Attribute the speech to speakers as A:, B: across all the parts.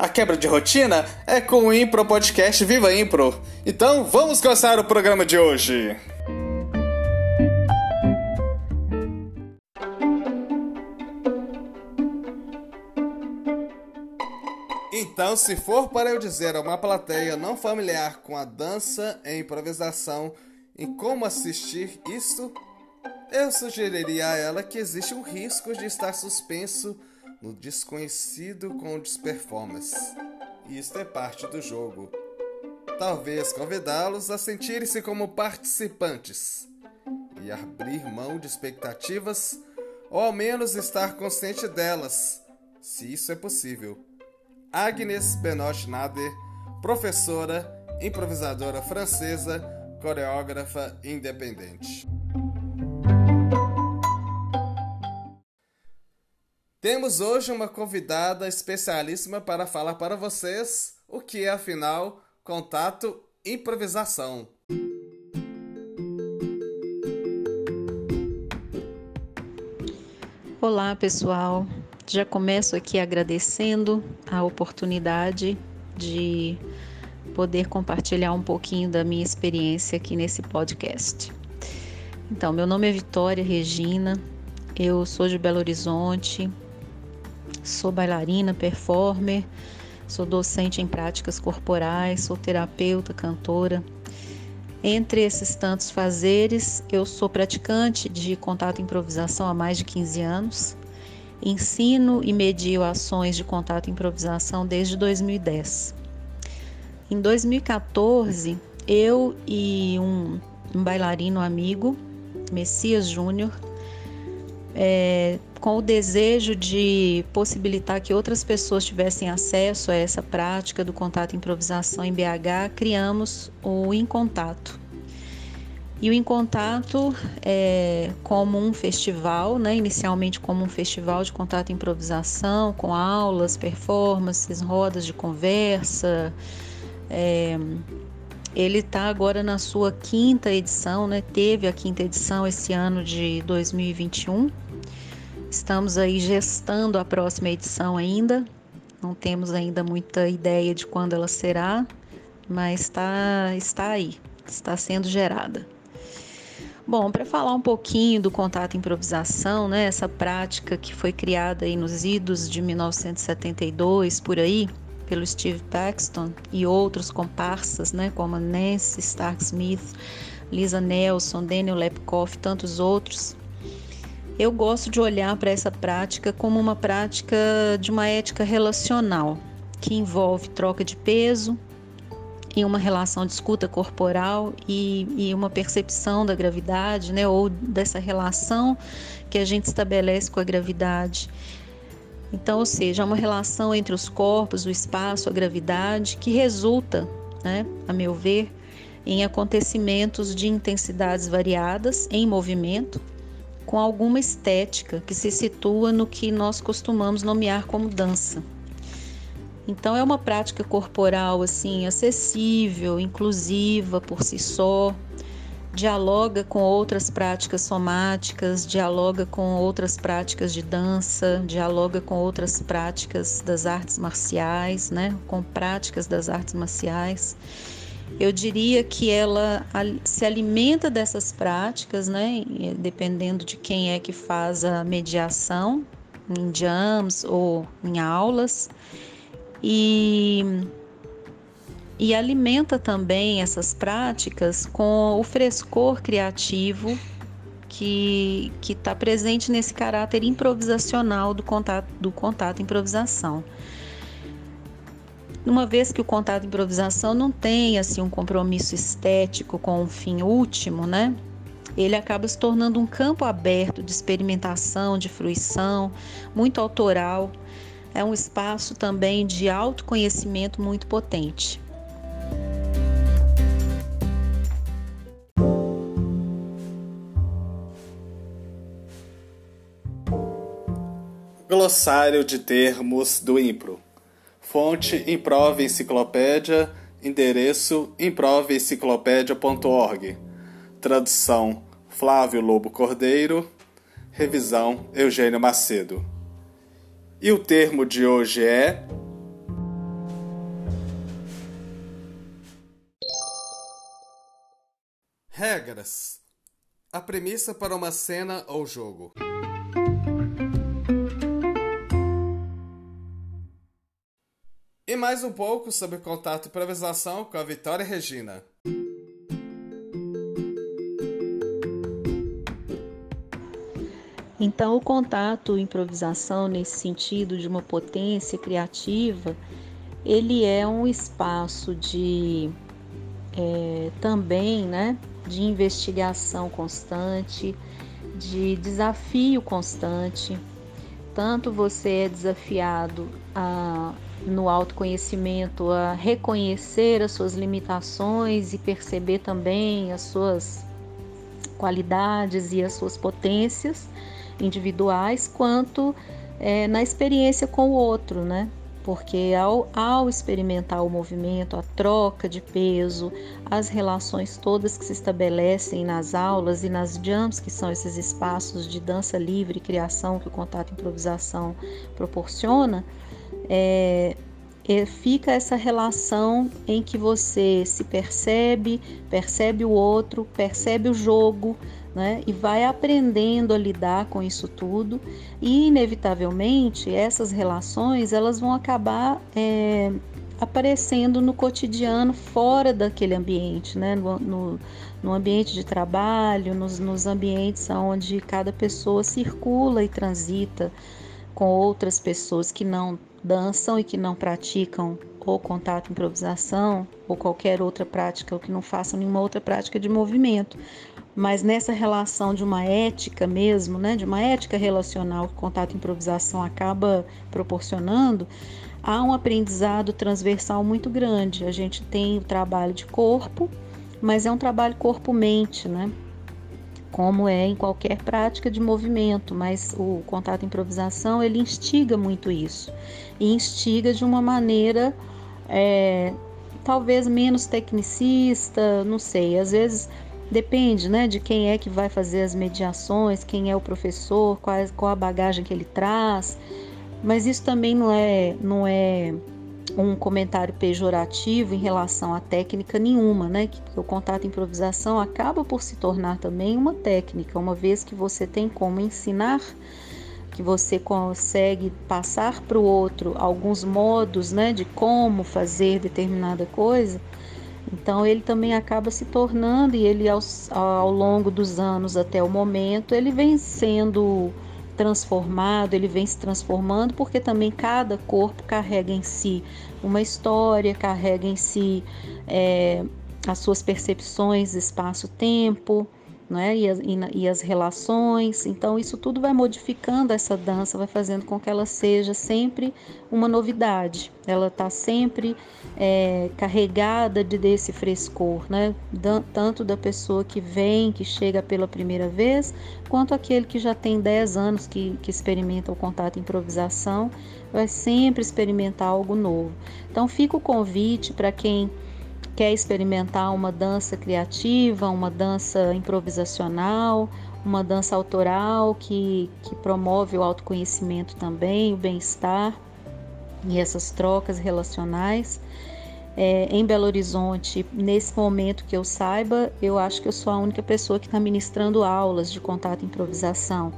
A: A quebra de rotina é com o Impro Podcast Viva Impro. Então vamos começar o programa de hoje. Então, se for para eu dizer a uma plateia não familiar com a dança e improvisação em como assistir isso, eu sugeriria a ela que existe um risco de estar suspenso no desconhecido com desperformance. Isto é parte do jogo. Talvez convidá-los a sentirem-se como participantes e abrir mão de expectativas ou ao menos estar consciente delas, se isso é possível. Agnes Benoit Nader, professora, improvisadora francesa, coreógrafa independente. Temos hoje uma convidada especialíssima para falar para vocês o que é, afinal, contato improvisação.
B: Olá, pessoal. Já começo aqui agradecendo a oportunidade de poder compartilhar um pouquinho da minha experiência aqui nesse podcast. Então, meu nome é Vitória Regina, eu sou de Belo Horizonte, Sou bailarina, performer, sou docente em práticas corporais, sou terapeuta, cantora. Entre esses tantos fazeres, eu sou praticante de contato e improvisação há mais de 15 anos. Ensino e medio ações de contato e improvisação desde 2010. Em 2014, eu e um, um bailarino amigo, Messias Júnior, é, com o desejo de possibilitar que outras pessoas tivessem acesso a essa prática do contato improvisação em BH, criamos o Em Contato. E o Em Contato é como um festival, né? inicialmente como um festival de contato e improvisação, com aulas, performances, rodas de conversa. É, ele está agora na sua quinta edição, né? teve a quinta edição esse ano de 2021 Estamos aí gestando a próxima edição ainda. Não temos ainda muita ideia de quando ela será, mas está, está aí, está sendo gerada. Bom, para falar um pouquinho do contato improvisação, né, essa prática que foi criada aí nos idos de 1972 por aí, pelo Steve Paxton e outros comparsas, né, como Nancy Stark Smith, Lisa Nelson, Daniel Lepkoff, tantos outros, eu gosto de olhar para essa prática como uma prática de uma ética relacional, que envolve troca de peso em uma relação de escuta corporal e, e uma percepção da gravidade, né, ou dessa relação que a gente estabelece com a gravidade. Então, ou seja, é uma relação entre os corpos, o espaço, a gravidade, que resulta, né, a meu ver, em acontecimentos de intensidades variadas em movimento com alguma estética que se situa no que nós costumamos nomear como dança. Então é uma prática corporal assim acessível, inclusiva por si só, dialoga com outras práticas somáticas, dialoga com outras práticas de dança, dialoga com outras práticas das artes marciais, né? Com práticas das artes marciais eu diria que ela se alimenta dessas práticas, né? Dependendo de quem é que faz a mediação, em jams ou em aulas, e, e alimenta também essas práticas com o frescor criativo que está presente nesse caráter improvisacional do contato, do contato improvisação uma vez que o contato de improvisação não tem assim um compromisso estético com um fim último, né? Ele acaba se tornando um campo aberto de experimentação, de fruição, muito autoral, é um espaço também de autoconhecimento muito potente.
A: Glossário de termos do Impro. Fonte Improve Enciclopédia, endereço improveenciclopédia.org. Tradução Flávio Lobo Cordeiro, revisão Eugênio Macedo. E o termo de hoje é Regras. A premissa para uma cena ou jogo. Mais um pouco sobre contato e improvisação com a Vitória Regina.
B: Então, o contato e improvisação, nesse sentido de uma potência criativa, ele é um espaço de é, também, né, de investigação constante, de desafio constante. Tanto você é desafiado a no autoconhecimento, a reconhecer as suas limitações e perceber também as suas qualidades e as suas potências individuais, quanto é, na experiência com o outro, né? Porque ao, ao experimentar o movimento, a troca de peso, as relações todas que se estabelecem nas aulas e nas jams, que são esses espaços de dança livre e criação que o contato improvisação proporciona, é, é, fica essa relação em que você se percebe, percebe o outro, percebe o jogo, né? E vai aprendendo a lidar com isso tudo e inevitavelmente essas relações elas vão acabar é, aparecendo no cotidiano fora daquele ambiente, né? No, no, no ambiente de trabalho, nos, nos ambientes onde cada pessoa circula e transita com outras pessoas que não dançam e que não praticam ou contato improvisação ou qualquer outra prática ou que não façam nenhuma outra prática de movimento. Mas nessa relação de uma ética mesmo, né, de uma ética relacional que contato improvisação acaba proporcionando, há um aprendizado transversal muito grande. A gente tem o trabalho de corpo, mas é um trabalho corpo-mente, né? Como é em qualquer prática de movimento, mas o contato improvisação ele instiga muito isso. E instiga de uma maneira é, talvez menos tecnicista, não sei, às vezes depende, né, de quem é que vai fazer as mediações, quem é o professor, qual, qual a bagagem que ele traz, mas isso também não é não é um comentário pejorativo em relação à técnica nenhuma, né? Que, o contato improvisação acaba por se tornar também uma técnica, uma vez que você tem como ensinar, que você consegue passar para o outro alguns modos, né, de como fazer determinada coisa. Então ele também acaba se tornando e ele ao longo dos anos até o momento ele vem sendo transformado, ele vem se transformando, porque também cada corpo carrega em si uma história, carrega em si é, as suas percepções, espaço-tempo né? E as, e, as relações. Então, isso tudo vai modificando essa dança, vai fazendo com que ela seja sempre uma novidade. Ela está sempre é, carregada de desse frescor, né? tanto da pessoa que vem, que chega pela primeira vez, quanto aquele que já tem 10 anos que, que experimenta o contato e improvisação, vai sempre experimentar algo novo. Então, fica o convite para quem quer experimentar uma dança criativa, uma dança improvisacional, uma dança autoral que, que promove o autoconhecimento também, o bem-estar e essas trocas relacionais. É, em Belo Horizonte, nesse momento que eu saiba, eu acho que eu sou a única pessoa que está ministrando aulas de contato e improvisação.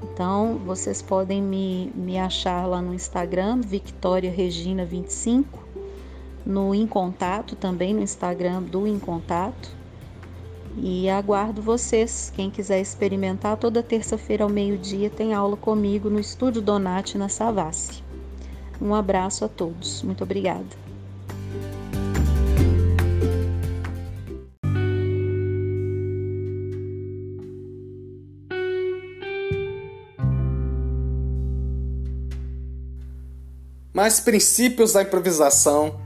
B: Então, vocês podem me, me achar lá no Instagram, Victoria Regina 25 no Em Contato, também no Instagram do Em Contato. E aguardo vocês. Quem quiser experimentar, toda terça-feira ao meio-dia tem aula comigo no Estúdio Donati, na Savassi. Um abraço a todos. Muito obrigada.
A: mais princípios da improvisação,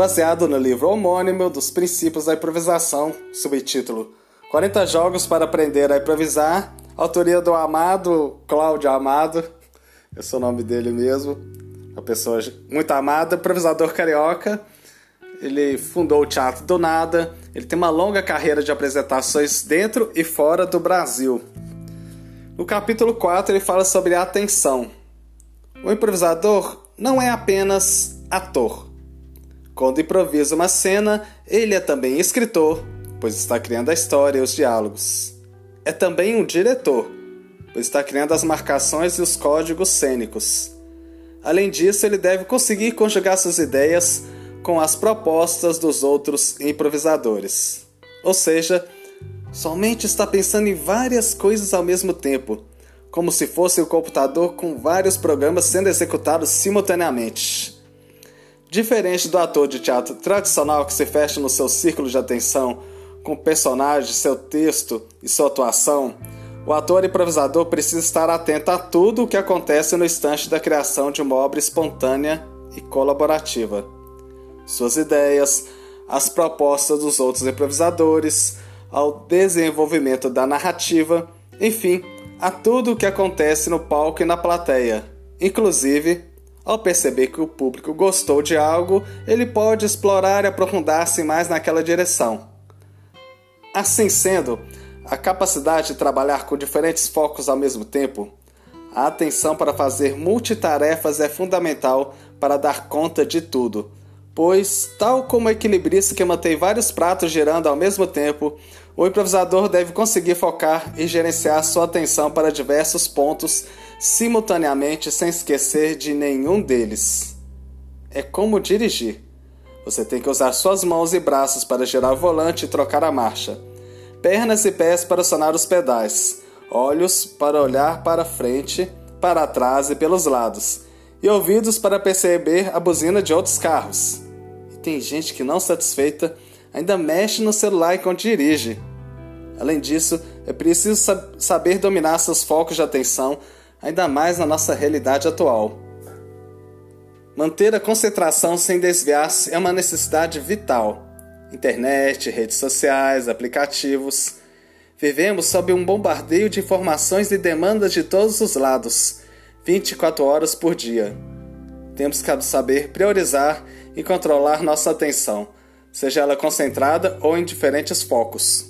A: baseado no livro homônimo dos princípios da improvisação, subtítulo 40 jogos para aprender a improvisar, autoria do amado Cláudio Amado, esse é o nome dele mesmo, uma pessoa muito amada, improvisador carioca. Ele fundou o Teatro do Nada. Ele tem uma longa carreira de apresentações dentro e fora do Brasil. No capítulo 4, ele fala sobre a atenção. O improvisador não é apenas ator. Quando improvisa uma cena, ele é também escritor, pois está criando a história e os diálogos. É também um diretor, pois está criando as marcações e os códigos cênicos. Além disso, ele deve conseguir conjugar suas ideias com as propostas dos outros improvisadores. Ou seja, somente está pensando em várias coisas ao mesmo tempo, como se fosse o um computador com vários programas sendo executados simultaneamente. Diferente do ator de teatro tradicional que se fecha no seu círculo de atenção com o personagem, seu texto e sua atuação, o ator improvisador precisa estar atento a tudo o que acontece no instante da criação de uma obra espontânea e colaborativa. Suas ideias, as propostas dos outros improvisadores, ao desenvolvimento da narrativa, enfim, a tudo o que acontece no palco e na plateia. Inclusive, ao perceber que o público gostou de algo, ele pode explorar e aprofundar-se mais naquela direção. Assim sendo, a capacidade de trabalhar com diferentes focos ao mesmo tempo, a atenção para fazer multitarefas é fundamental para dar conta de tudo, pois, tal como o equilibrista que mantém vários pratos girando ao mesmo tempo, o improvisador deve conseguir focar e gerenciar sua atenção para diversos pontos simultaneamente sem esquecer de nenhum deles. É como dirigir. Você tem que usar suas mãos e braços para girar o volante e trocar a marcha pernas e pés para sonar os pedais, olhos para olhar para frente, para trás e pelos lados, e ouvidos para perceber a buzina de outros carros. E tem gente que, não satisfeita, ainda mexe no celular enquanto dirige. Além disso, é preciso saber dominar seus focos de atenção, ainda mais na nossa realidade atual. Manter a concentração sem desviar-se é uma necessidade vital internet, redes sociais, aplicativos. Vivemos sob um bombardeio de informações e demandas de todos os lados, 24 horas por dia. Temos que saber priorizar e controlar nossa atenção, seja ela concentrada ou em diferentes focos.